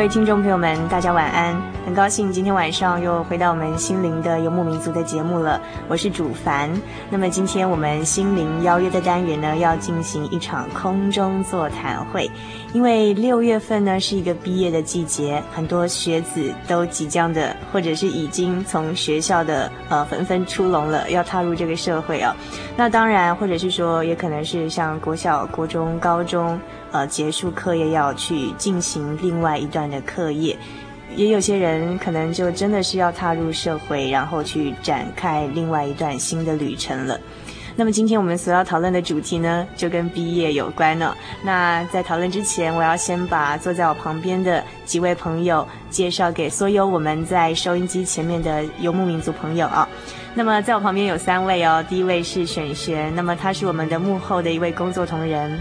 各位听众朋友们，大家晚安！很高兴今天晚上又回到我们心灵的游牧民族的节目了，我是主凡。那么今天我们心灵邀约的单元呢，要进行一场空中座谈会。因为六月份呢是一个毕业的季节，很多学子都即将的，或者是已经从学校的呃纷纷出笼了，要踏入这个社会啊。那当然，或者是说，也可能是像国小、国中、高中。呃，结束课业要去进行另外一段的课业，也有些人可能就真的是要踏入社会，然后去展开另外一段新的旅程了。那么今天我们所要讨论的主题呢，就跟毕业有关了。那在讨论之前，我要先把坐在我旁边的几位朋友介绍给所有我们在收音机前面的游牧民族朋友啊。那么在我旁边有三位哦，第一位是璇璇，那么他是我们的幕后的一位工作同仁。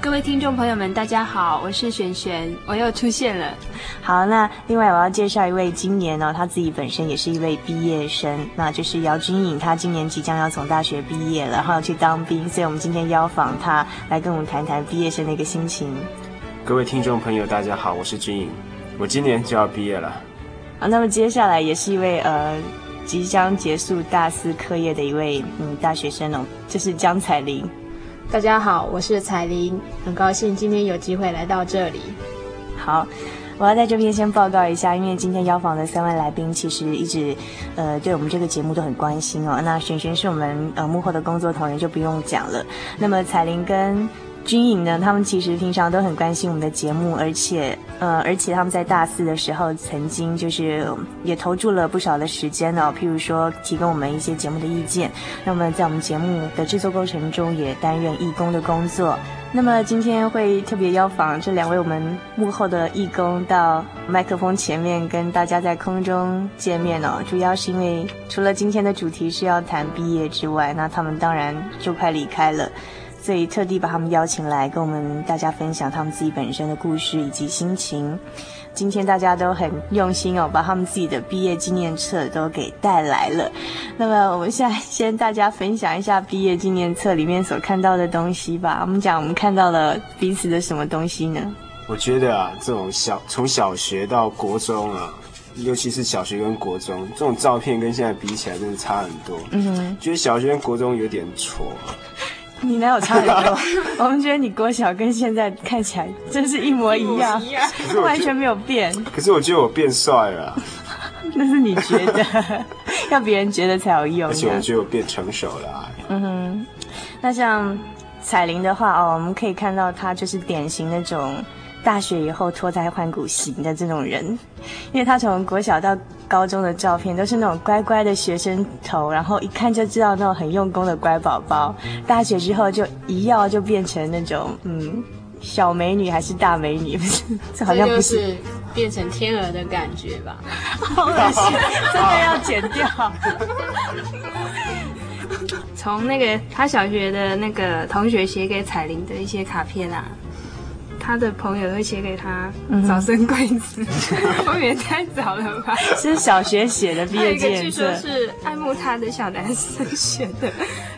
各位听众朋友们，大家好，我是璇璇，我又出现了。好，那另外我要介绍一位今年呢，他自己本身也是一位毕业生，那就是姚君颖，他今年即将要从大学毕业了，然后要去当兵，所以我们今天邀访他来跟我们谈谈毕业生的一个心情。各位听众朋友，大家好，我是君颖，我今年就要毕业了。好，那么接下来也是一位呃即将结束大四课业的一位嗯大学生哦，就是江彩玲。大家好，我是彩玲，很高兴今天有机会来到这里。好，我要在这边先报告一下，因为今天邀访的三位来宾其实一直呃对我们这个节目都很关心哦。那璇璇是我们呃幕后的工作同仁，就不用讲了。那么彩玲跟军颖呢，他们其实平常都很关心我们的节目，而且，呃，而且他们在大四的时候曾经就是也投注了不少的时间呢，譬如说提供我们一些节目的意见。那么在我们节目的制作过程中，也担任义工的工作。那么今天会特别邀访这两位我们幕后的义工到麦克风前面跟大家在空中见面哦，主要是因为除了今天的主题是要谈毕业之外，那他们当然就快离开了。所以特地把他们邀请来，跟我们大家分享他们自己本身的故事以及心情。今天大家都很用心哦，把他们自己的毕业纪念册都给带来了。那么我们现在先大家分享一下毕业纪念册里面所看到的东西吧。我们讲我们看到了彼此的什么东西呢？我觉得啊，这种小从小学到国中啊，尤其是小学跟国中这种照片，跟现在比起来真的差很多。嗯哼，觉得小学跟国中有点挫。你哪有差很多？我们觉得你国小跟现在看起来真是一模一样，完全没有变。可是我觉得我变帅了。那是你觉得，要别人觉得才有用。而且我觉得我变成熟了啊。嗯哼，那像彩玲的话哦，我们可以看到她就是典型那种。大学以后脱胎换骨型的这种人，因为他从国小到高中的照片都是那种乖乖的学生头，然后一看就知道那种很用功的乖宝宝。大学之后就一要就变成那种嗯小美女还是大美女，不是？这好像不是，是变成天鹅的感觉吧？好恶心，真的要剪掉。从那个他小学的那个同学写给彩玲的一些卡片啊。他的朋友会写给他早生贵子，未免太早了吧？是小学写的毕业纪念册，据说是爱慕他的小男生写的，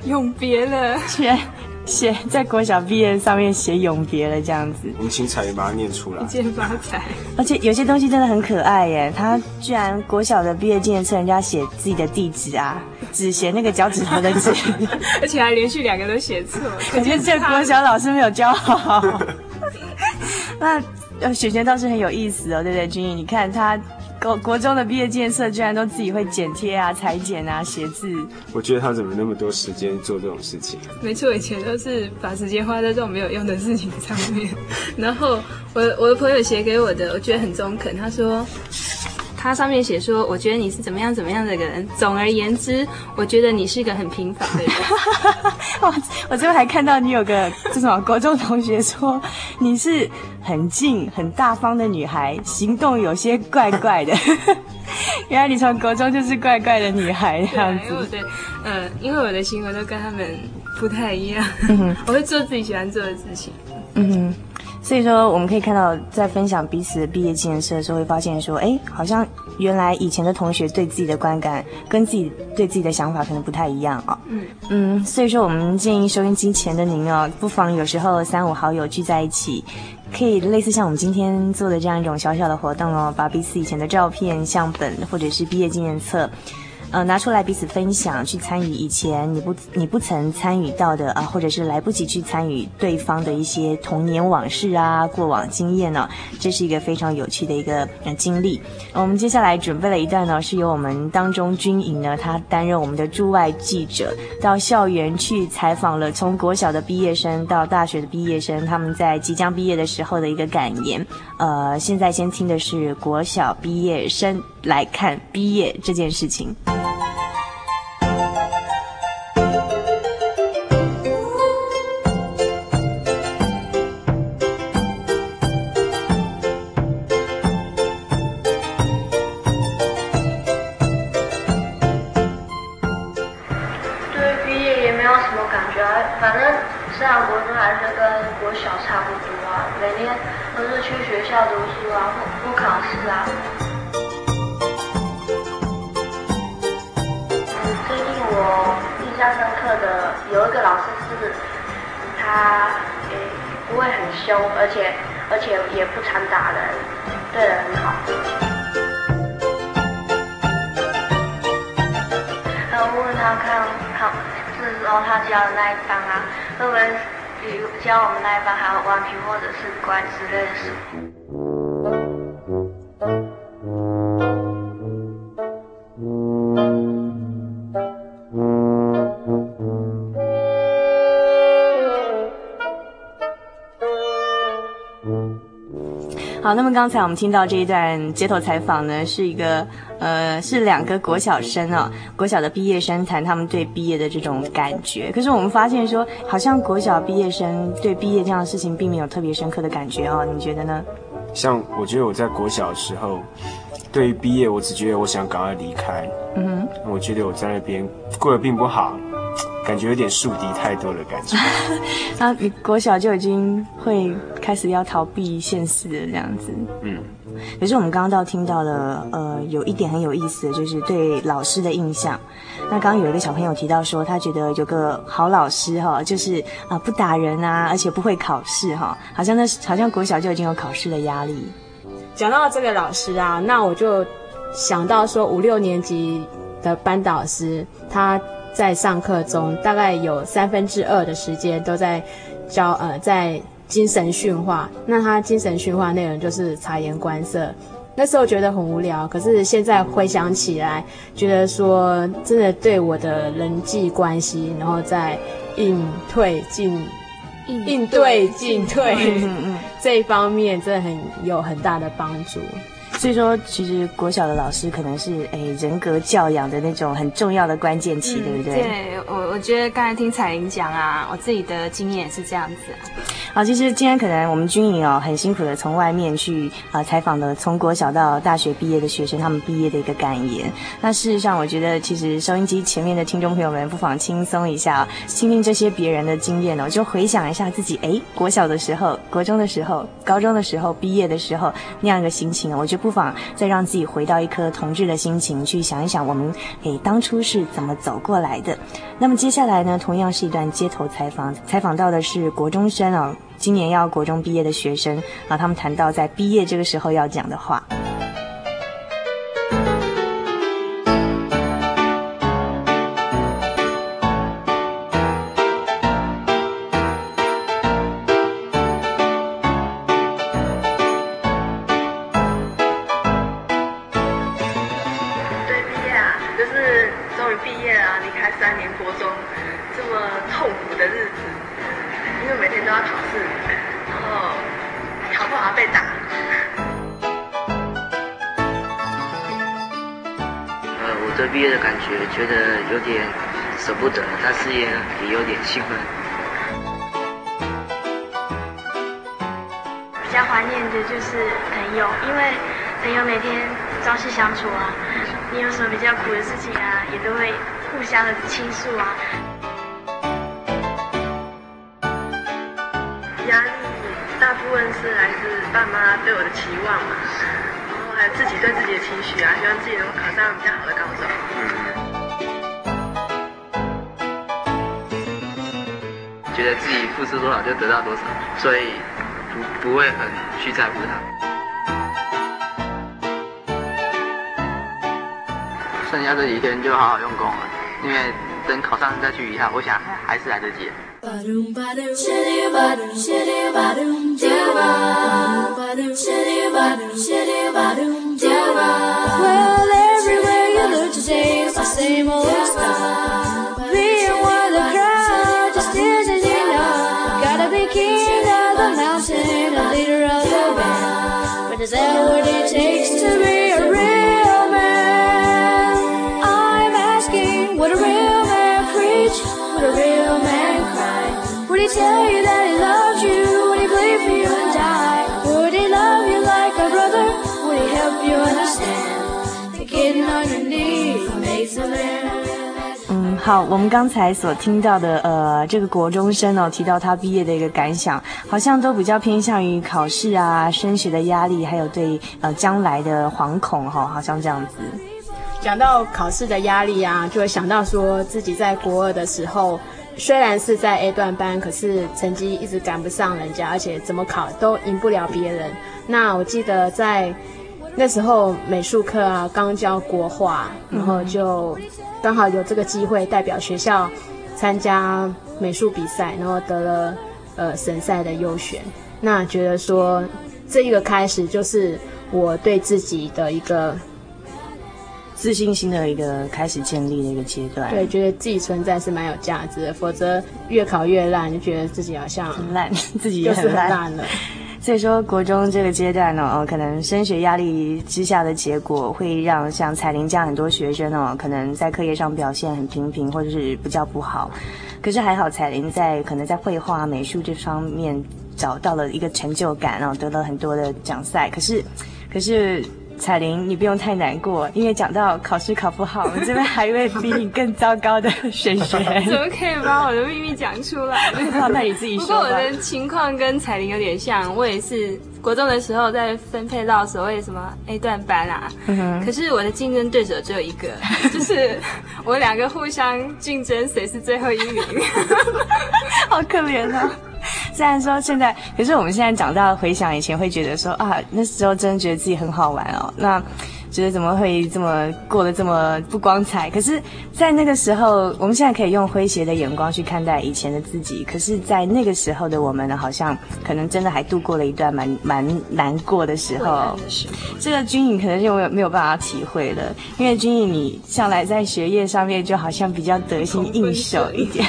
永别了，写写在国小毕业上面写永别了这样子。我们请彩云把它念出来，一见发财。而且有些东西真的很可爱耶，他居然国小的毕业纪念册，人家写自己的地址啊，只写那个脚趾头的字，而且还连续两个都写错，我觉得这国小老师没有教好。那呃，璇璇倒是很有意思哦，对不对？君毅，你看他国国中的毕业建设，居然都自己会剪贴啊、裁剪啊、写字。我觉得他怎么那么多时间做这种事情？没错，以前都是把时间花在这种没有用的事情上面。然后我我的朋友写给我的，我觉得很中肯。他说。他上面写说：“我觉得你是怎么样怎么样的人。总而言之，我觉得你是一个很平凡的人。我我最后还看到你有个这种国中同学说你是很静、很大方的女孩，行动有些怪怪的。原来你从国中就是怪怪的女孩这样子。对，嗯、呃，因为我的行为都跟他们不太一样。嗯、我会做自己喜欢做的事情。嗯哼。”所以说，我们可以看到，在分享彼此的毕业纪念册的时候，会发现说，哎，好像原来以前的同学对自己的观感，跟自己对自己的想法可能不太一样啊、哦。嗯嗯，所以说，我们建议收音机前的您哦，不妨有时候三五好友聚在一起，可以类似像我们今天做的这样一种小小的活动哦，把彼此以前的照片、相本或者是毕业纪念册。呃，拿出来彼此分享，去参与以前你不你不曾参与到的啊，或者是来不及去参与对方的一些童年往事啊、过往经验呢、这是一个非常有趣的一个呃经历。我们接下来准备了一段呢，是由我们当中军营呢，他担任我们的驻外记者，到校园去采访了从国小的毕业生到大学的毕业生，他们在即将毕业的时候的一个感言。呃，现在先听的是国小毕业生来看毕业这件事情。而且而且也不常打人，对人很好。然后问他看看。是说他教的那一班啊，会不会比教我们那一班还有顽皮或者是乖之类的好，那么刚才我们听到这一段街头采访呢，是一个呃，是两个国小生啊、哦，国小的毕业生谈他们对毕业的这种感觉。可是我们发现说，好像国小毕业生对毕业这样的事情并没有特别深刻的感觉哦，你觉得呢？像我觉得我在国小的时候，对于毕业，我只觉得我想赶快离开。嗯哼，我觉得我在那边过得并不好。感觉有点树敌太多的感觉。那你国小就已经会开始要逃避现实的这样子。嗯。可是我们刚刚到听到了，呃，有一点很有意思的就是对老师的印象。那刚刚有一个小朋友提到说，他觉得有个好老师哈，就是啊不打人啊，而且不会考试哈，好像那好像国小就已经有考试的压力。讲到这个老师啊，那我就想到说五六年级的班导师他。在上课中，大概有三分之二的时间都在教呃，在精神训话。那他精神训话内容就是察言观色。那时候觉得很无聊，可是现在回想起来，觉得说真的对我的人际关系，然后再应退进应对进退 这一方面，真的很有很大的帮助。所以说，其实国小的老师可能是哎人格教养的那种很重要的关键期，嗯、对不对？对，我我觉得刚才听彩玲讲啊，我自己的经验也是这样子。好，其实今天可能我们军营哦很辛苦的从外面去啊、呃、采访的从国小到大学毕业的学生，他们毕业的一个感言。那事实上，我觉得其实收音机前面的听众朋友们不妨轻松一下，听听这些别人的经验哦，就回想一下自己哎国小的时候、国中的时候、高中的时候、毕业的时候那样一个心情，我就不再让自己回到一颗同志的心情去想一想，我们诶当初是怎么走过来的。那么接下来呢，同样是一段街头采访，采访到的是国中生哦。今年要国中毕业的学生啊，他们谈到在毕业这个时候要讲的话。妈对我的期望嘛，然后还有自己对自己的期许啊，希望自己能够考上比较好的高中。嗯觉得自己付出多少就得到多少，所以不不会很去在乎它。剩下这几天就好好用功了，因为等考上再去一趟，我想还是来得及。Well, everywhere you look today it's the same old stuff. Being one of the crowd just isn't enough. Gotta be king of the mountain, a leader of the band. But is that what it takes to be a real man? I'm asking, what a real man preach? Would a real man cry? Would he tell you that? 嗯，好，我们刚才所听到的，呃，这个国中生哦，提到他毕业的一个感想，好像都比较偏向于考试啊、升学的压力，还有对呃将来的惶恐哈、哦，好像这样子。讲到考试的压力啊，就会想到说自己在国二的时候，虽然是在 A 段班，可是成绩一直赶不上人家，而且怎么考都赢不了别人。那我记得在。那时候美术课啊，刚教国画，然后就刚好有这个机会代表学校参加美术比赛，然后得了呃省赛的优选。那觉得说这一个开始就是我对自己的一个自信心的一个开始建立的一个阶段。对，觉得自己存在是蛮有价值的，否则越考越烂，就觉得自己好像很烂，自己也很烂了。所以说，国中这个阶段呢，哦，可能升学压力之下的结果，会让像彩玲这样很多学生呢，可能在课业上表现很平平，或者是比较不好。可是还好，彩玲在可能在绘画、美术这方面找到了一个成就感，然后得了很多的奖赛。可是，可是。采玲，你不用太难过，因为讲到考试考不好，我们这边还有一位比你更糟糕的璇璇。怎么可以把我的秘密讲出来？那你自己说。不过我的情况跟彩玲有点像，我也是国中的时候在分配到所谓什么 A 段班啊，嗯，可是我的竞争对手只有一个，就是我们两个互相竞争谁是最后一名，好可怜啊。虽然说现在，可是我们现在长大了，回想以前，会觉得说啊，那时候真的觉得自己很好玩哦。那觉得怎么会这么过得这么不光彩？可是，在那个时候，我们现在可以用诙谐的眼光去看待以前的自己。可是，在那个时候的我们呢，好像可能真的还度过了一段蛮蛮难过的时候。这个军营可能就没有没有办法体会了，因为军营你向来在学业上面就好像比较得心应手一点。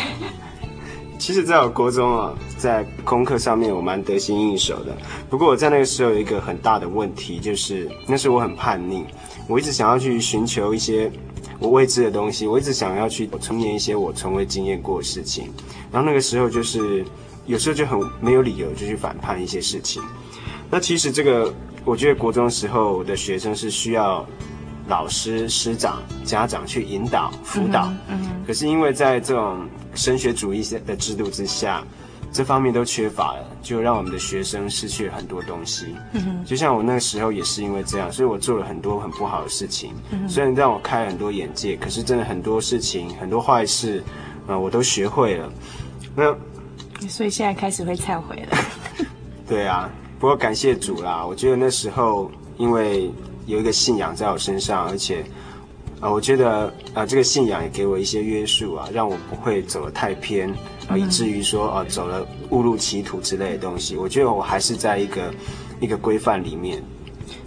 其实，在我国中啊，在功课上面我蛮得心应手的。不过我在那个时候有一个很大的问题，就是那时我很叛逆，我一直想要去寻求一些我未知的东西，我一直想要去重演一些我从未经验过的事情。然后那个时候就是有时候就很没有理由就去反叛一些事情。那其实这个，我觉得国中时候的学生是需要。老师、师长、家长去引导、辅导，嗯，嗯，可是因为在这种升学主义的制度之下，这方面都缺乏了，就让我们的学生失去了很多东西。嗯，就像我那个时候也是因为这样，所以我做了很多很不好的事情。嗯，虽然让我开了很多眼界，可是真的很多事情、很多坏事，啊、呃，我都学会了。那所以现在开始会忏悔了。对啊，不过感谢主啦，我觉得那时候因为。有一个信仰在我身上，而且，啊、呃，我觉得啊、呃，这个信仰也给我一些约束啊，让我不会走得太偏，啊、呃，以至于说啊、呃，走了误入歧途之类的东西。我觉得我还是在一个一个规范里面。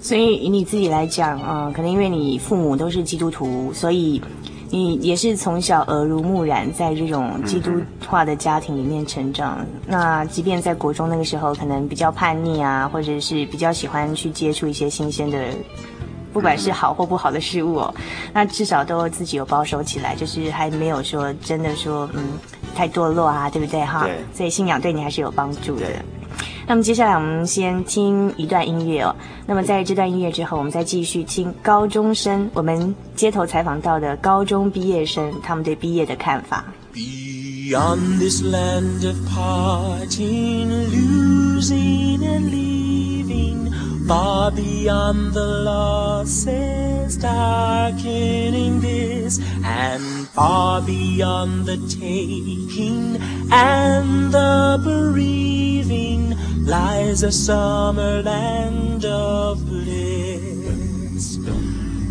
所以以你自己来讲，啊、呃，可能因为你父母都是基督徒，所以你也是从小耳濡目染，在这种基督化的家庭里面成长。嗯、那即便在国中那个时候，可能比较叛逆啊，或者是比较喜欢去接触一些新鲜的。不管是好或不好的事物哦，那至少都自己有保守起来，就是还没有说真的说嗯太堕落啊，对不对哈？对。所以信仰对你还是有帮助的。那么接下来我们先听一段音乐哦。那么在这段音乐之后，我们再继续听高中生，我们街头采访到的高中毕业生他们对毕业的看法。Beyond this land of parting, losing and leaving. Far beyond the losses darkening this, and far beyond the taking and the bereaving, lies a summer land of bliss.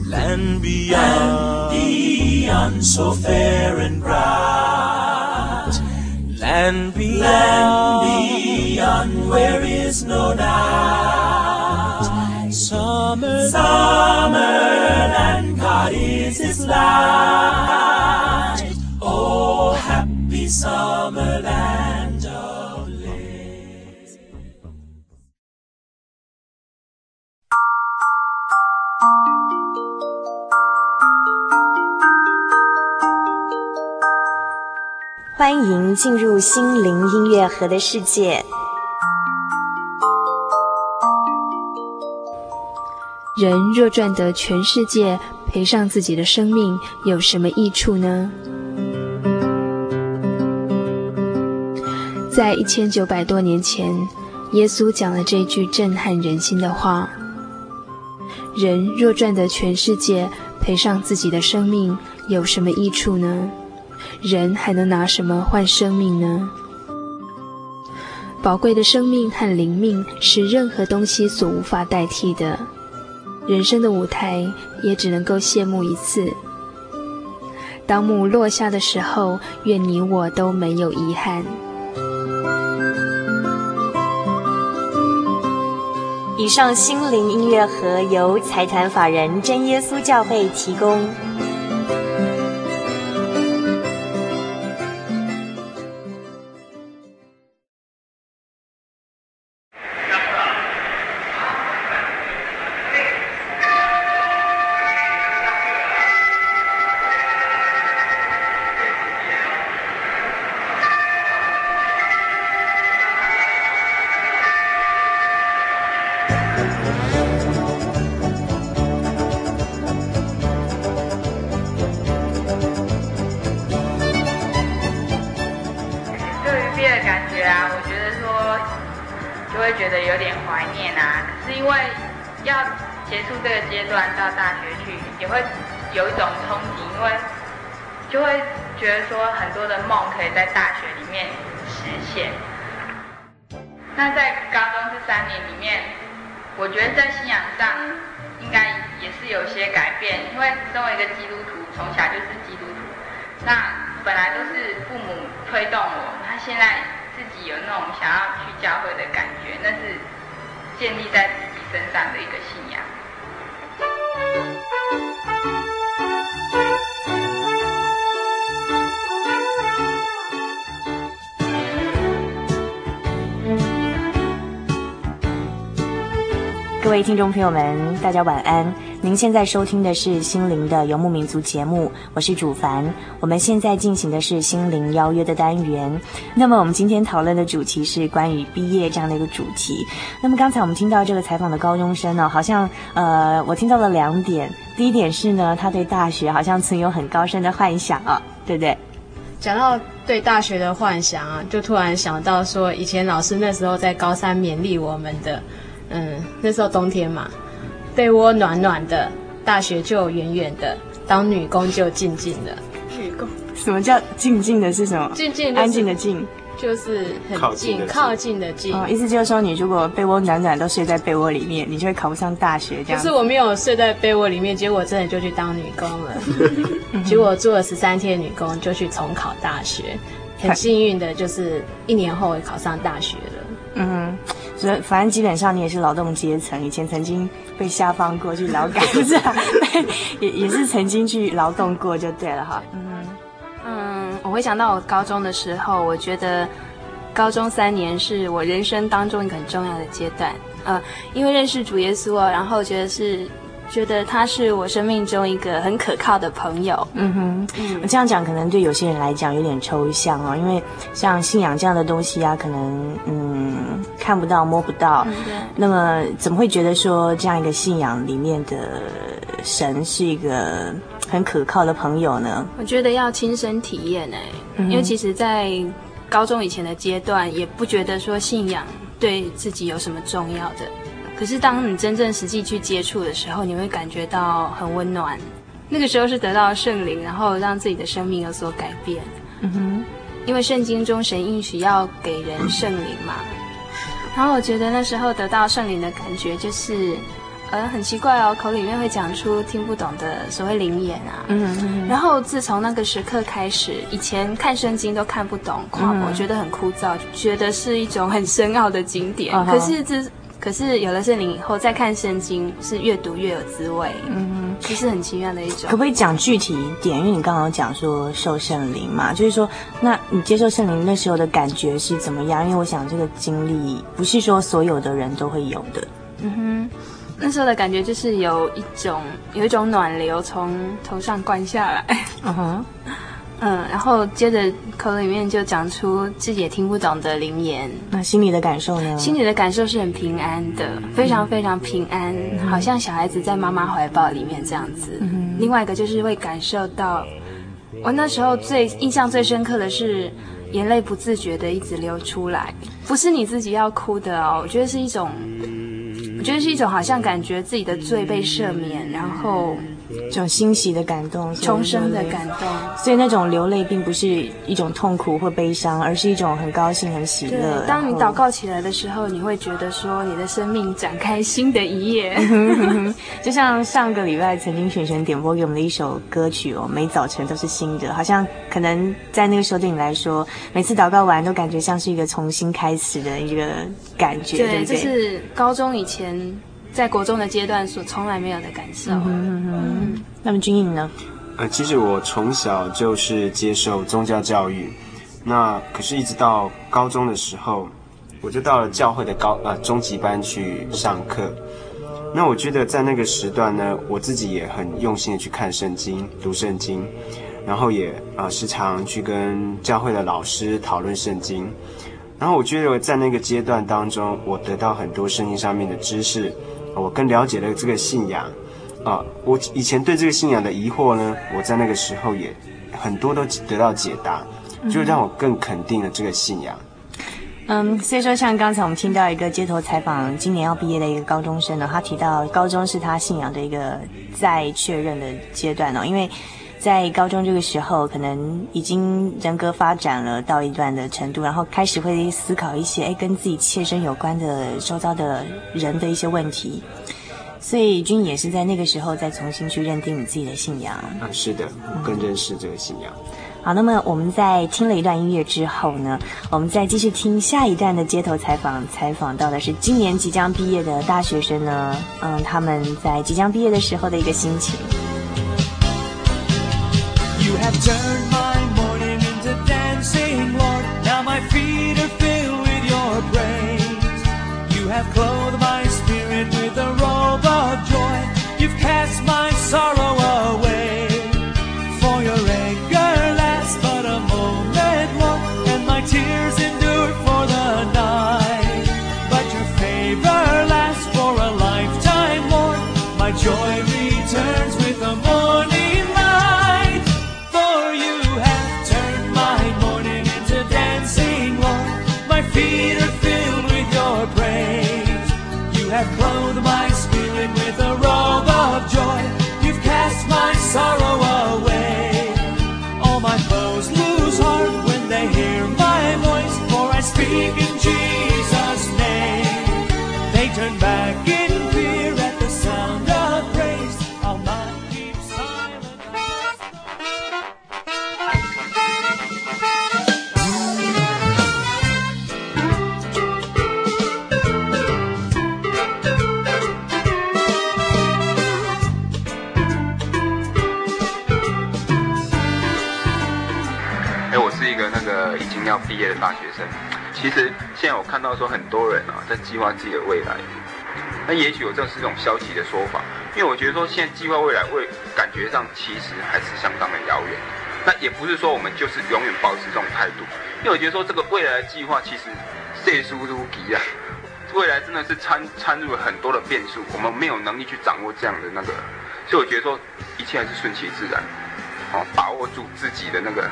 Land beyond, land beyond so fair and bright. Land beyond, land beyond where is no night. Summer, Summerland, God is His light. Oh, happy Summerland of bliss. 欢迎进入心灵音乐盒的世界。人若赚得全世界，赔上自己的生命，有什么益处呢？在一千九百多年前，耶稣讲了这句震撼人心的话：“人若赚得全世界，赔上自己的生命，有什么益处呢？人还能拿什么换生命呢？宝贵的生命和灵命，是任何东西所无法代替的。”人生的舞台也只能够谢幕一次。当幕落下的时候，愿你我都没有遗憾。以上心灵音乐盒由财团法人真耶稣教会提供。建立在自己身上的一个信仰。各位听众朋友们大家晚安。您现在收听的是《心灵的游牧民族》节目，我是主凡。我们现在进行的是《心灵邀约》的单元。那么，我们今天讨论的主题是关于毕业这样的一个主题。那么，刚才我们听到这个采访的高中生呢，好像呃，我听到了两点。第一点是呢，他对大学好像存有很高深的幻想啊，对不对？讲到对大学的幻想啊，就突然想到说，以前老师那时候在高三勉励我们的。嗯，那时候冬天嘛，被窝暖暖的，大学就远远的，当女工就静静的。女工？什么叫静静的？是什么？静静，安静的静，就是很近，靠近的近。哦，意思就是说，你如果被窝暖暖都睡在被窝里面，你就会考不上大学。这样。可是我没有睡在被窝里面，结果真的就去当女工了。结果做了十三天女工，就去重考大学。很幸运的就是一年后考上大学了。嗯。反正基本上你也是劳动阶层，以前曾经被下放过去劳改，不是啊？也也是曾经去劳动过就对了哈。嗯嗯，我会想到我高中的时候，我觉得高中三年是我人生当中一个很重要的阶段。呃，因为认识主耶稣，然后觉得是。觉得他是我生命中一个很可靠的朋友。嗯哼，嗯，我这样讲可能对有些人来讲有点抽象哦，因为像信仰这样的东西啊，可能嗯看不到摸不到。嗯，对。那么怎么会觉得说这样一个信仰里面的神是一个很可靠的朋友呢？我觉得要亲身体验哎，嗯，因为其实，在高中以前的阶段，也不觉得说信仰对自己有什么重要的。可是当你真正实际去接触的时候，你会感觉到很温暖。那个时候是得到圣灵，然后让自己的生命有所改变。嗯哼，因为圣经中神应许要给人圣灵嘛。然后我觉得那时候得到圣灵的感觉就是，呃，很奇怪哦，口里面会讲出听不懂的所谓灵言啊。嗯哼，然后自从那个时刻开始，以前看圣经都看不懂，跨我觉得很枯燥，觉得是一种很深奥的经典。可是这。可是有了圣灵以后，再看圣经是越读越有滋味，嗯，其实很奇妙的一种。可不可以讲具体一点？因为你刚刚讲说受圣灵嘛，就是说，那你接受圣灵那时候的感觉是怎么样？因为我想这个经历不是说所有的人都会有的。嗯哼，那时候的感觉就是有一种有一种暖流从头上灌下来。嗯哼。嗯，然后接着口里面就讲出自己也听不懂的灵言，那心里的感受呢？心里的感受是很平安的，非常非常平安，嗯、好像小孩子在妈妈怀抱里面这样子。嗯、另外一个就是会感受到，我那时候最印象最深刻的是眼泪不自觉的一直流出来，不是你自己要哭的哦，我觉得是一种，我觉得是一种好像感觉自己的罪被赦免，然后。这种欣喜的感动，重生的感动，所以那种流泪并不是一种痛苦或悲伤，而是一种很高兴、很喜乐。当你祷告起来的时候，你会觉得说你的生命展开新的一页。就像上个礼拜曾经璇璇点播给我们的一首歌曲哦，每早晨都是新的，好像可能在那个时候对你来说，每次祷告完都感觉像是一个重新开始的一个感觉，对，对？这是高中以前。在国中的阶段所从来没有的感受。嗯哼哼嗯，那么君颖呢？呃，其实我从小就是接受宗教教育，那可是一直到高中的时候，我就到了教会的高呃中级班去上课。那我觉得在那个时段呢，我自己也很用心的去看圣经、读圣经，然后也啊、呃、时常去跟教会的老师讨论圣经。然后我觉得在那个阶段当中，我得到很多圣经上面的知识。我更了解了这个信仰，啊，我以前对这个信仰的疑惑呢，我在那个时候也很多都得到解答，就让我更肯定了这个信仰。嗯，所以说像刚才我们听到一个街头采访，今年要毕业的一个高中生呢，他提到高中是他信仰的一个再确认的阶段哦，因为在高中这个时候，可能已经人格发展了到一段的程度，然后开始会思考一些诶跟自己切身有关的周遭的人的一些问题，所以君也是在那个时候再重新去认定你自己的信仰。啊，是的，更认识这个信仰。好，那么我们在听了一段音乐之后呢，我们再继续听下一段的街头采访，采访到的是今年即将毕业的大学生呢，嗯，他们在即将毕业的时候的一个心情。我是一个那个已经要毕业的大学生，其实现在我看到说很多人啊在计划自己的未来，那也许我这是一种消极的说法，因为我觉得说现在计划未来，未感觉上其实还是相当的遥远。那也不是说我们就是永远保持这种态度，因为我觉得说这个未来的计划其实岁数如棋啊，未来真的是掺掺入了很多的变数，我们没有能力去掌握这样的那个，所以我觉得说一切还是顺其自然，好，把握住自己的那个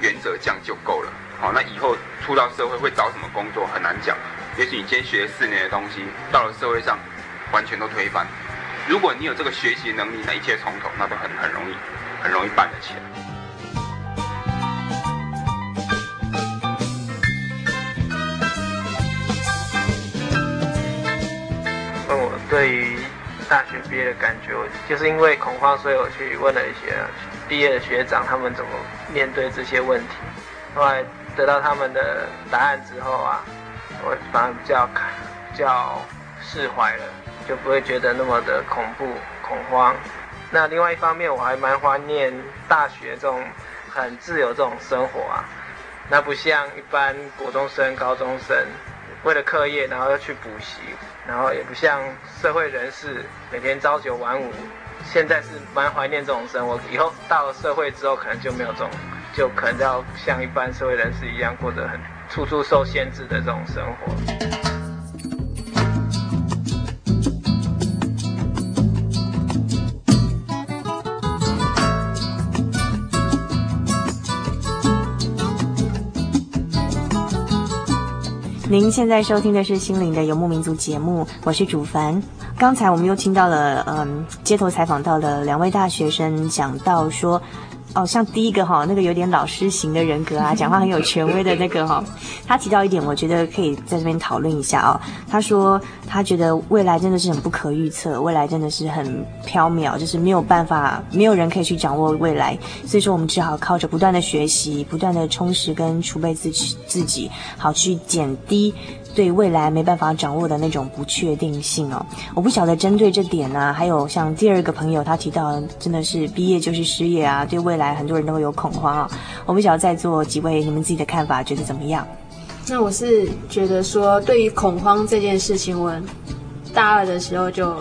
原则，这样就够了。好，那以后出到社会会找什么工作很难讲，也许你今天学四年的东西，到了社会上完全都推翻。如果你有这个学习能力，那一切从头，那都很很容易，很容易办得起来。对于大学毕业的感觉，我就是因为恐慌，所以我去问了一些毕业的学长，他们怎么面对这些问题。后来得到他们的答案之后啊，我反而比较比较释怀了，就不会觉得那么的恐怖恐慌。那另外一方面，我还蛮怀念大学这种很自由这种生活啊，那不像一般国中生、高中生。为了课业，然后要去补习，然后也不像社会人士每天朝九晚五。现在是蛮怀念这种生活，以后到了社会之后，可能就没有这种，就可能要像一般社会人士一样，过着很处处受限制的这种生活。您现在收听的是《心灵的游牧民族》节目，我是主凡。刚才我们又听到了，嗯，街头采访到了两位大学生讲到说。哦，像第一个哈，那个有点老师型的人格啊，讲话很有权威的那个哈，他提到一点，我觉得可以在这边讨论一下哦。他说他觉得未来真的是很不可预测，未来真的是很飘渺，就是没有办法，没有人可以去掌握未来，所以说我们只好靠着不断的学习，不断的充实跟储备自己自己，好去减低。对未来没办法掌握的那种不确定性哦，我不晓得针对这点呢、啊，还有像第二个朋友他提到，真的是毕业就是失业啊，对未来很多人都会有恐慌啊、哦。我不晓得在座几位你们自己的看法，觉得怎么样？那我是觉得说，对于恐慌这件事情，我大二的时候就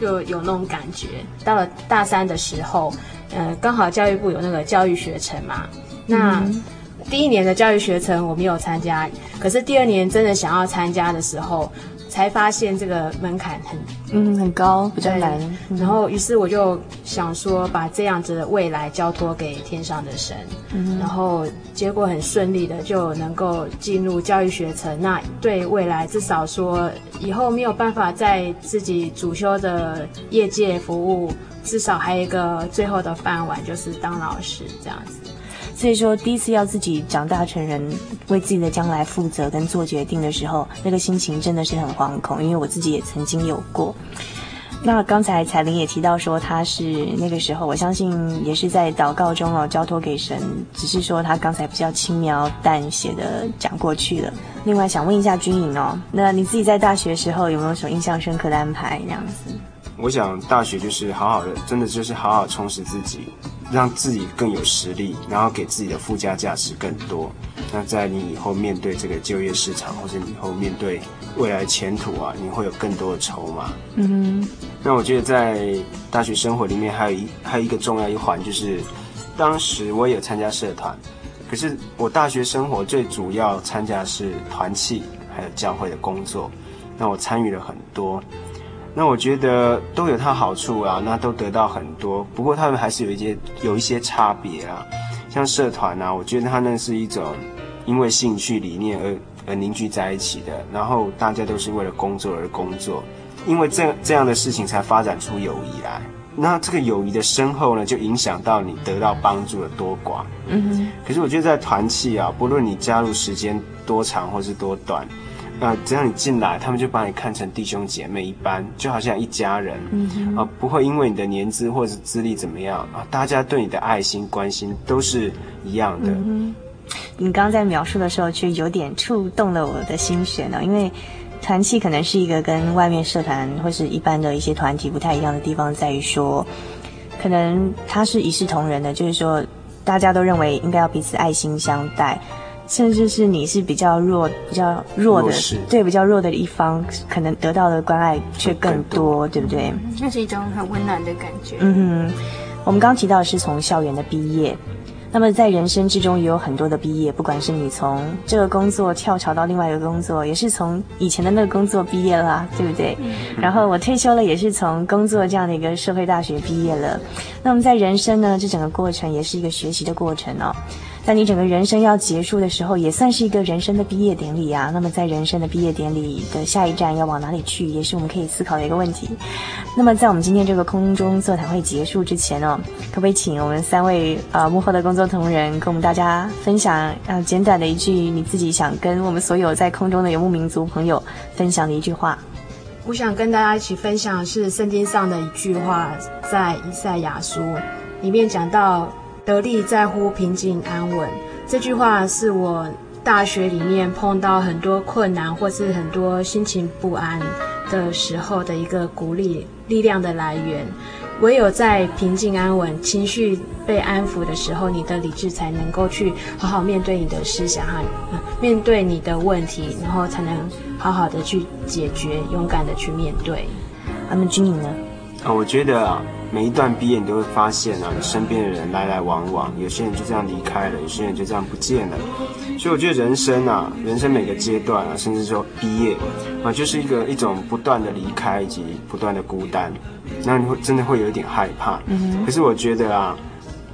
就有那种感觉，到了大三的时候，呃，刚好教育部有那个教育学程嘛，那。嗯第一年的教育学程我没有参加，可是第二年真的想要参加的时候，才发现这个门槛很嗯很高，比较难。然后于是我就想说，把这样子的未来交托给天上的神。嗯，然后结果很顺利的就能够进入教育学程。那对未来至少说以后没有办法在自己主修的业界服务，至少还有一个最后的饭碗，就是当老师这样子。所以说，第一次要自己长大成人，为自己的将来负责跟做决定的时候，那个心情真的是很惶恐。因为我自己也曾经有过。那刚才彩玲也提到说，他是那个时候，我相信也是在祷告中哦，交托给神。只是说他刚才比较轻描淡写的讲过去了。另外，想问一下军营哦，那你自己在大学时候有没有什么印象深刻的安排？这样子？我想大学就是好好的，真的就是好好充实自己。让自己更有实力，然后给自己的附加价值更多。那在你以后面对这个就业市场，或者你以后面对未来前途啊，你会有更多的筹码。嗯。那我觉得在大学生活里面还有一还有一个重要一环，就是当时我也有参加社团，可是我大学生活最主要参加的是团契，还有教会的工作。那我参与了很多。那我觉得都有它好处啊，那都得到很多。不过他们还是有一些有一些差别啊，像社团啊，我觉得它那是一种因为兴趣理念而而凝聚在一起的，然后大家都是为了工作而工作，因为这这样的事情才发展出友谊来。那这个友谊的深厚呢，就影响到你得到帮助的多寡。嗯哼。可是我觉得在团契啊，不论你加入时间多长或是多短。那只要你进来，他们就把你看成弟兄姐妹一般，就好像一家人，嗯啊，不会因为你的年资或者是资历怎么样啊，大家对你的爱心关心都是一样的。嗯，你刚刚在描述的时候，却有点触动了我的心弦呢，因为团契可能是一个跟外面社团或是一般的一些团体不太一样的地方，在于说，可能它是一视同仁的，就是说大家都认为应该要彼此爱心相待。甚至是你是比较弱、比较弱的，弱对比较弱的一方，可能得到的关爱却更多，对不对？那是一种很温暖的感觉。嗯哼，我们刚刚提到的是从校园的毕业。那么在人生之中也有很多的毕业，不管是你从这个工作跳槽到另外一个工作，也是从以前的那个工作毕业了啊，对不对？嗯。然后我退休了，也是从工作这样的一个社会大学毕业了。那么在人生呢，这整个过程也是一个学习的过程哦。在你整个人生要结束的时候，也算是一个人生的毕业典礼啊。那么，在人生的毕业典礼的下一站要往哪里去，也是我们可以思考的一个问题。那么，在我们今天这个空中座谈会结束之前哦，可不可以请我们三位呃幕后的工作同仁跟我们大家分享呃简短的一句你自己想跟我们所有在空中的游牧民族朋友分享的一句话？我想跟大家一起分享的是圣经上的一句话，在以赛亚书里面讲到。得力在乎平静安稳，这句话是我大学里面碰到很多困难或是很多心情不安的时候的一个鼓励力量的来源。唯有在平静安稳、情绪被安抚的时候，你的理智才能够去好好面对你的思想和面对你的问题，然后才能好好的去解决，勇敢的去面对。那么君颖呢？啊，我觉得啊。每一段毕业，你都会发现啊，你身边的人来来往往，有些人就这样离开了，有些人就这样不见了。所以我觉得人生啊，人生每个阶段啊，甚至说毕业啊，就是一个一种不断的离开以及不断的孤单，那你会真的会有一点害怕。嗯。可是我觉得啊，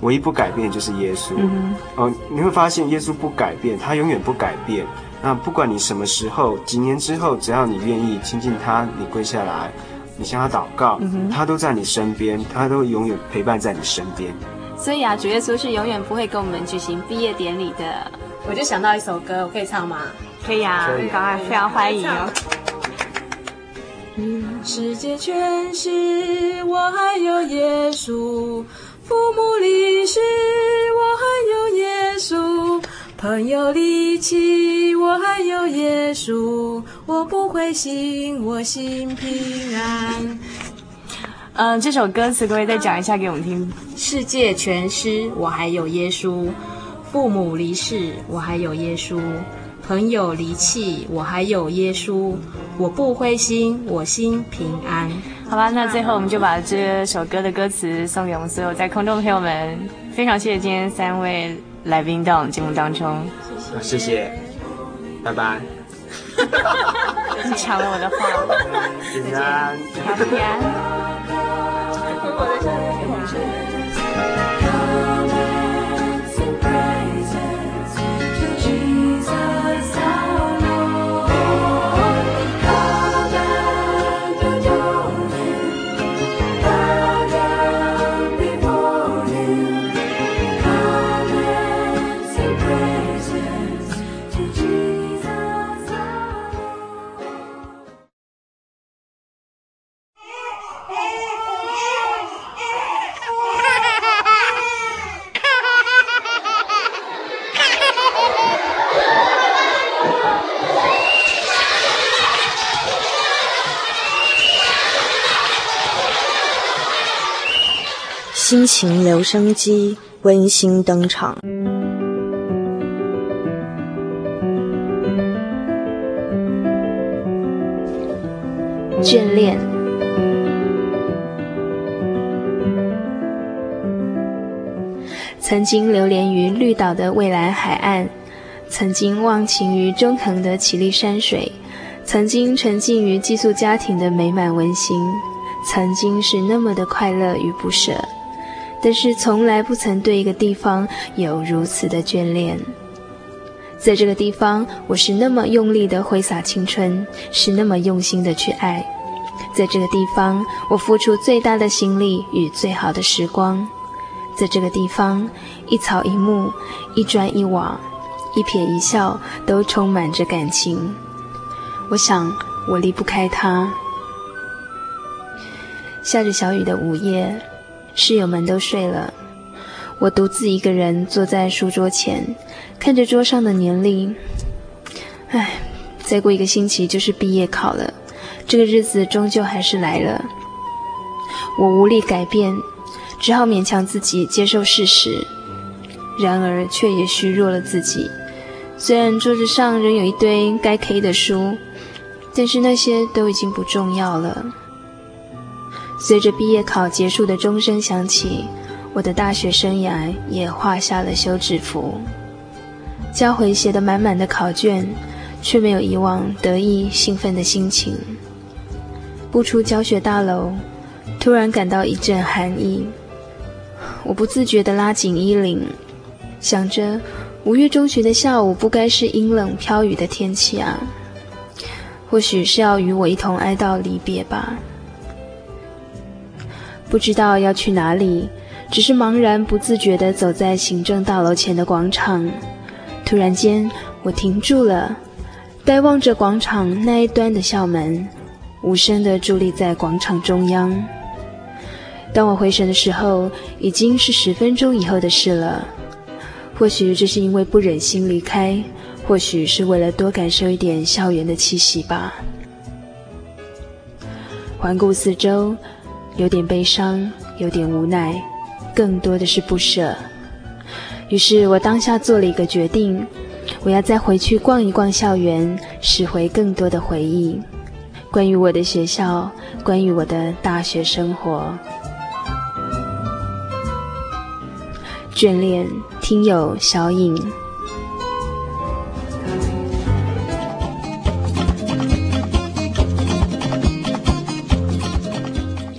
唯一不改变就是耶稣。嗯。哦，你会发现耶稣不改变，他永远不改变。那不管你什么时候，几年之后，只要你愿意亲近他，你跪下来。你向他祷告，嗯，他都在你身边，他都永远陪伴在你身边。所以啊，主耶稣是永远不会跟我们举行毕业典礼的。我就想到一首歌，我可以唱吗？可以啊，当然非常欢迎哦。世界全是我还有耶稣，父母离世我还有耶稣。朋友离弃，我还有耶稣，我不灰心，我心平安。嗯，这首歌词各位再讲一下给我们听？世界全失，我还有耶稣；父母离世，我还有耶稣；朋友离弃，我还有耶稣，我不灰心，我心平安。好吧，那最后我们就把这首歌的歌词送给我们所有在空中的朋友们。非常谢谢今天三位。来宾到我们节目当中，谢谢，拜拜。你抢了我的话，平安，平安。心 情留声机温馨登场。眷恋，曾经流连于绿岛的蔚蓝海岸，曾经忘情于中横的绮丽山水，曾经沉浸于寄宿家庭的美满温馨，曾经是那么的快乐与不舍。但是从来不曾对一个地方有如此的眷恋。在这个地方，我是那么用力的挥洒青春，是那么用心的去爱。在这个地方，我付出最大的心力与最好的时光。在这个地方，一草一木，一砖一瓦，一撇一笑，都充满着感情。我想，我离不开它。下着小雨的午夜。室友们都睡了，我独自一个人坐在书桌前，看着桌上的年历。唉，再过一个星期就是毕业考了，这个日子终究还是来了。我无力改变，只好勉强自己接受事实，然而却也虚弱了自己，虽然桌子上仍有一堆该 K 的书，但是那些都已经不重要了。随着毕业考结束的钟声响起，我的大学生涯也画下了休止符。交回写得满满的考卷，却没有以往得意兴奋的心情。步出教学大楼，突然感到一阵寒意。我不自觉地拉紧衣领，想着五月中旬的下午不该是阴冷飘雨的天气啊，或许是要与我一同哀悼离别吧。不知道要去哪里，只是茫然不自觉地走在行政大楼前的广场。突然间，我停住了，呆望着广场那一端的校门，无声地伫立在广场中央。当我回神的时候，已经是十分钟以后的事了。或许这是因为不忍心离开，或许是为了多感受一点校园的气息吧。环顾四周。有点悲伤，有点无奈，更多的是不舍。于是我当下做了一个决定，我要再回去逛一逛校园，拾回更多的回忆，关于我的学校，关于我的大学生活。眷恋，听友小影。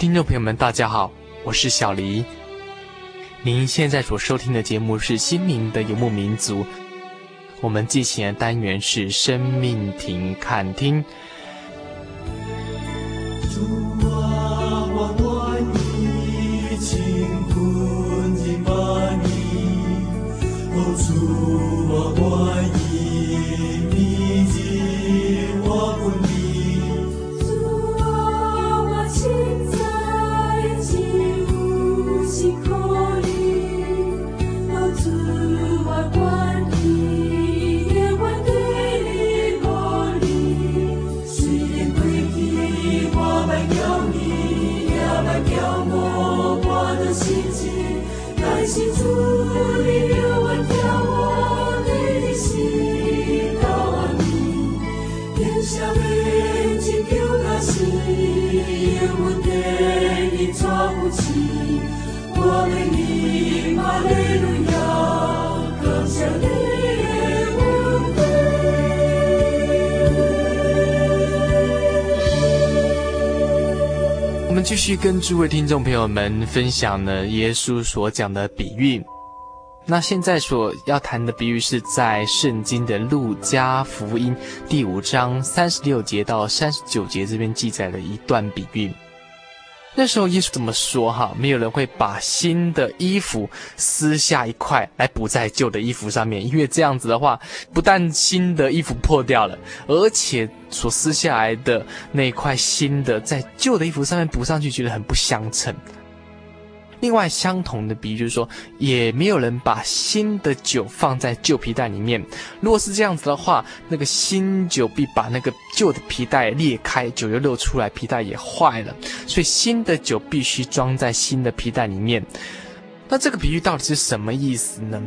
听众朋友们，大家好，我是小黎。您现在所收听的节目是《心灵的游牧民族》，我们进行的单元是生命停看听。我们继续跟诸位听众朋友们分享呢，耶稣所讲的比喻。那现在所要谈的比喻是在圣经的路加福音第五章三十六节到三十九节这边记载的一段比喻。那时候耶稣怎么说？哈，没有人会把新的衣服撕下一块来补在旧的衣服上面，因为这样子的话，不但新的衣服破掉了，而且所撕下来的那块新的在旧的衣服上面补上去，觉得很不相称。另外，相同的比喻就是说，也没有人把新的酒放在旧皮袋里面。如果是这样子的话，那个新酒必把那个旧的皮袋裂开，酒又漏出来，皮袋也坏了。所以，新的酒必须装在新的皮袋里面。那这个比喻到底是什么意思呢？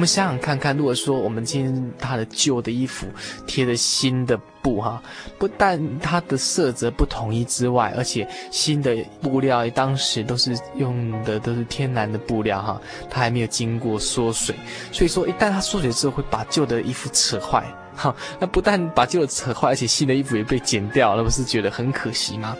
我们想想看看，如果说我们今天他的旧的衣服贴了新的布哈，不但它的色泽不统一之外，而且新的布料当时都是用的都是天然的布料哈，它还没有经过缩水，所以说一旦它缩水之后会把旧的衣服扯坏哈，那不但把旧的扯坏，而且新的衣服也被剪掉，那不是觉得很可惜吗？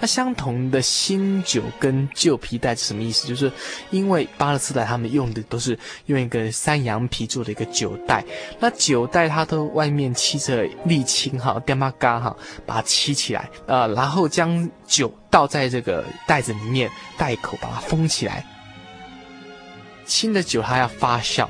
那相同的新酒跟旧皮带是什么意思？就是因为巴勒斯坦他们用的都是用一个山羊皮做的一个酒袋，那酒袋它都外面漆着沥青哈、电玛嘎哈，把它漆起来，呃，然后将酒倒在这个袋子里面，袋口把它封起来。新的酒它要发酵。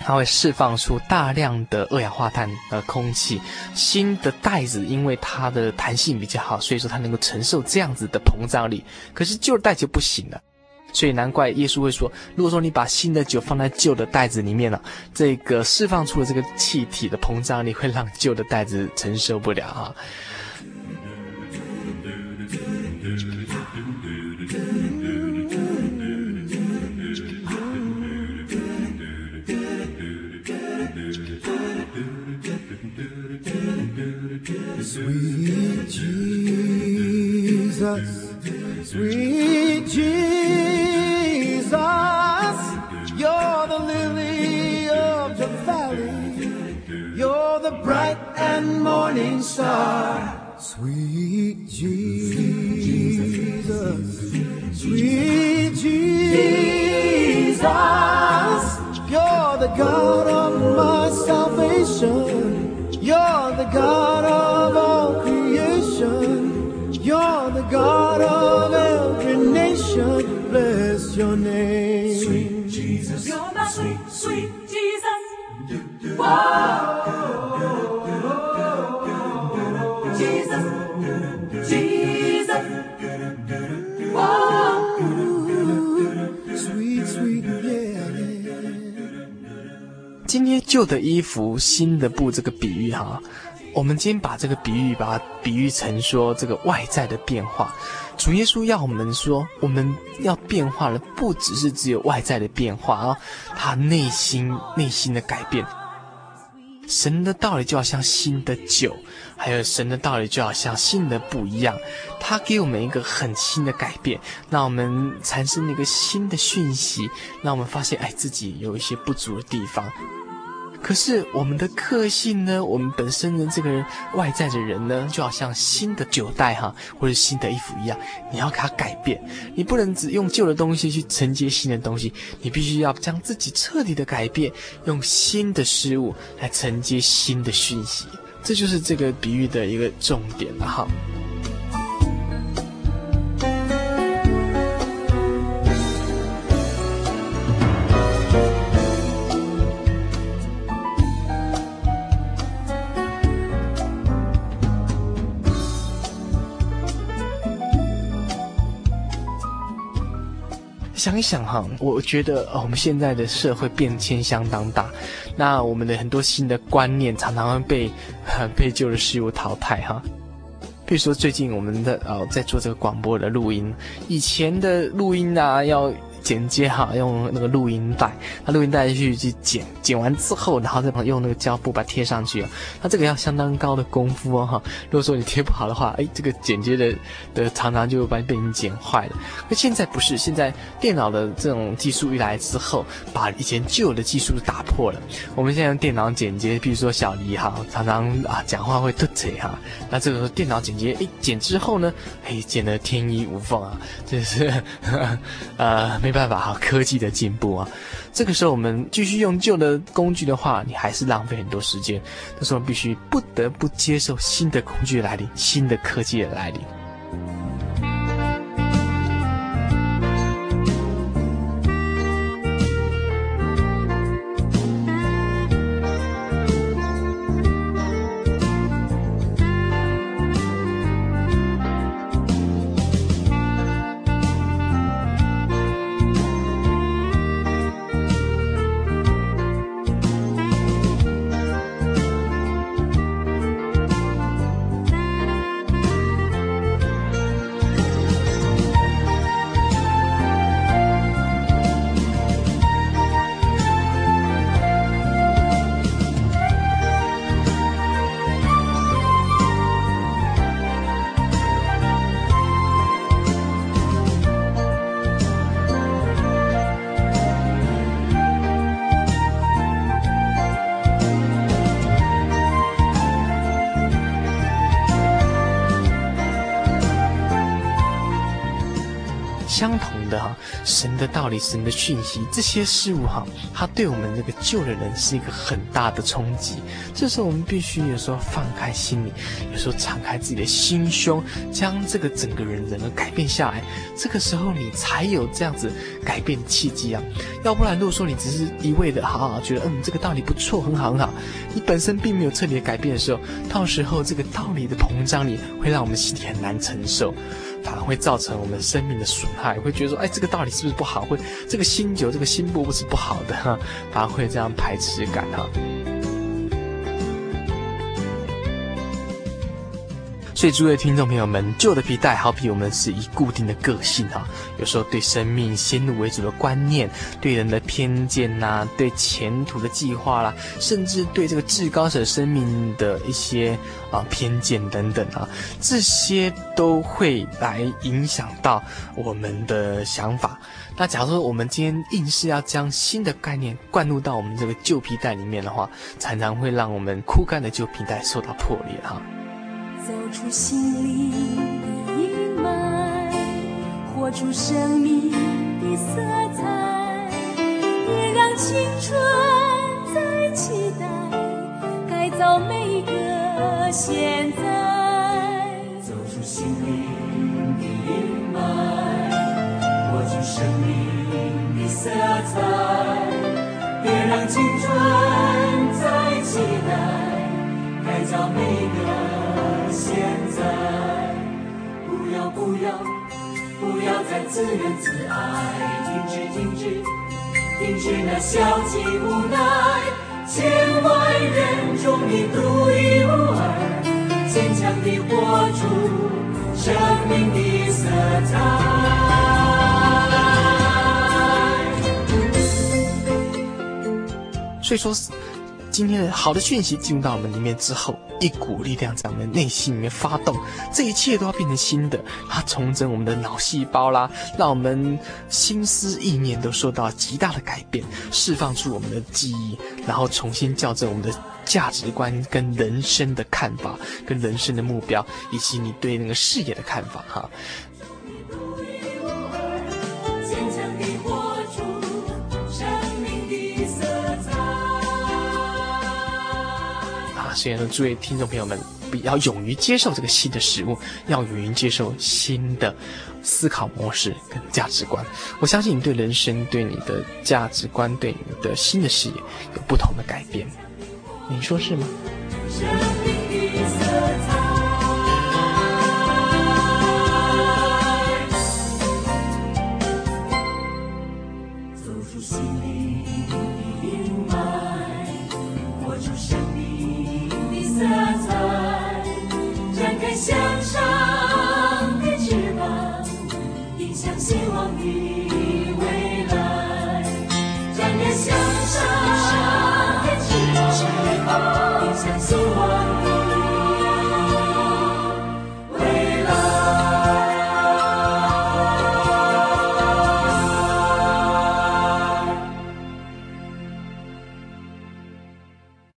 它会释放出大量的二氧化碳和空气。新的袋子因为它的弹性比较好，所以说它能够承受这样子的膨胀力。可是旧的袋就不行了，所以难怪耶稣会说：如果说你把新的酒放在旧的袋子里面了，这个释放出的这个气体的膨胀力会让旧的袋子承受不了啊 Sweet Jesus, sweet Jesus, you're the lily of the valley, you're the bright and morning star. Sweet Jesus, sweet Jesus, you're the God of my salvation. You're the God of all creation. You're the God of every nation. Bless your name. Sweet Jesus. You're my sweet, sweet Jesus. Whoa. 今天旧的衣服，新的布，这个比喻哈，我们今天把这个比喻，把它比喻成说这个外在的变化。主耶稣要我们说，我们要变化的不只是只有外在的变化啊，他内心内心的改变。神的道理就好像新的酒，还有神的道理就好像新的布一样，他给我们一个很新的改变，让我们产生一个新的讯息，让我们发现哎，自己有一些不足的地方。可是我们的个性呢？我们本身的这个人外在的人呢，就好像新的酒袋哈，或者新的衣服一样，你要给它改变。你不能只用旧的东西去承接新的东西，你必须要将自己彻底的改变，用新的事物来承接新的讯息。这就是这个比喻的一个重点了哈。想一想哈，我觉得我们现在的社会变迁相当大，那我们的很多新的观念常常会被被旧的事物淘汰哈。比如说最近我们的呃在做这个广播的录音，以前的录音啊要。剪接哈，用那个录音带，那录音带去去剪，剪完之后，然后再用那个胶布把它贴上去，那这个要相当高的功夫哦哈。如果说你贴不好的话，哎，这个剪接的的常常就把你被你剪坏了。那现在不是，现在电脑的这种技术一来之后，把以前旧的技术打破了。我们现在用电脑剪接，比如说小黎哈，常常啊讲话会突嘴哈，那这个时候电脑剪接，哎，剪之后呢，哎，剪得天衣无缝啊，这是呵呵呃没。办法哈，科技的进步啊，这个时候我们继续用旧的工具的话，你还是浪费很多时间。但是我们必须不得不接受新的工具来临，新的科技的来临。理、神的讯息，这些事物哈，它对我们这个旧的人是一个很大的冲击。这时候我们必须有时候放开心里，有时候敞开自己的心胸，将这个整个人人而改变下来。这个时候你才有这样子变的契机啊！要不然，如果说你只是一味的好好觉得嗯这个道理不错，很好很好，你本身并没有彻底的改变的时候，到时候这个道理的膨胀力会让我们心里很难承受。反而会造成我们生命的损害，会觉得说，哎，这个道理是不是不好？会这个新酒，这个新布不是不好的，反而会有这样排斥感哈。所以，诸位听众朋友们，旧的皮带好比我们是以固定的个性哈，有时候对生命先入为主的观念，对人的偏见呐、对前途的计划啦，甚至对这个至高者生命的一些啊偏见等等啊，这些都会来影响到我们的想法。那假如说我们今天硬是要将新的概念灌入到我们这个旧皮带里面的话，常常会让我们枯干的旧皮带受到破裂哈。走出心灵的阴霾，活出生命的色彩，别让青春再期待，改造每一个现在。走出心灵的阴霾，活出生命的色彩，别让青春再期待，改造每一个。现在，不要不要不要再自怨自艾，停止停止停止那消极无奈，千万人中你独一无二，坚强地活出生命的色彩。所以说，今天的好的讯息进入到我们里面之后。一股力量在我们内心里面发动，这一切都要变成新的。它重整我们的脑细胞啦，让我们心思意念都受到极大的改变，释放出我们的记忆，然后重新校正我们的价值观跟人生的看法，跟人生的目标，以及你对那个事业的看法哈。所以呢，诸位听众朋友们，比较勇于接受这个新的食物，要勇于接受新的思考模式跟价值观。我相信你对人生、对你的价值观、对你的新的事业有不同的改变。你说是吗？活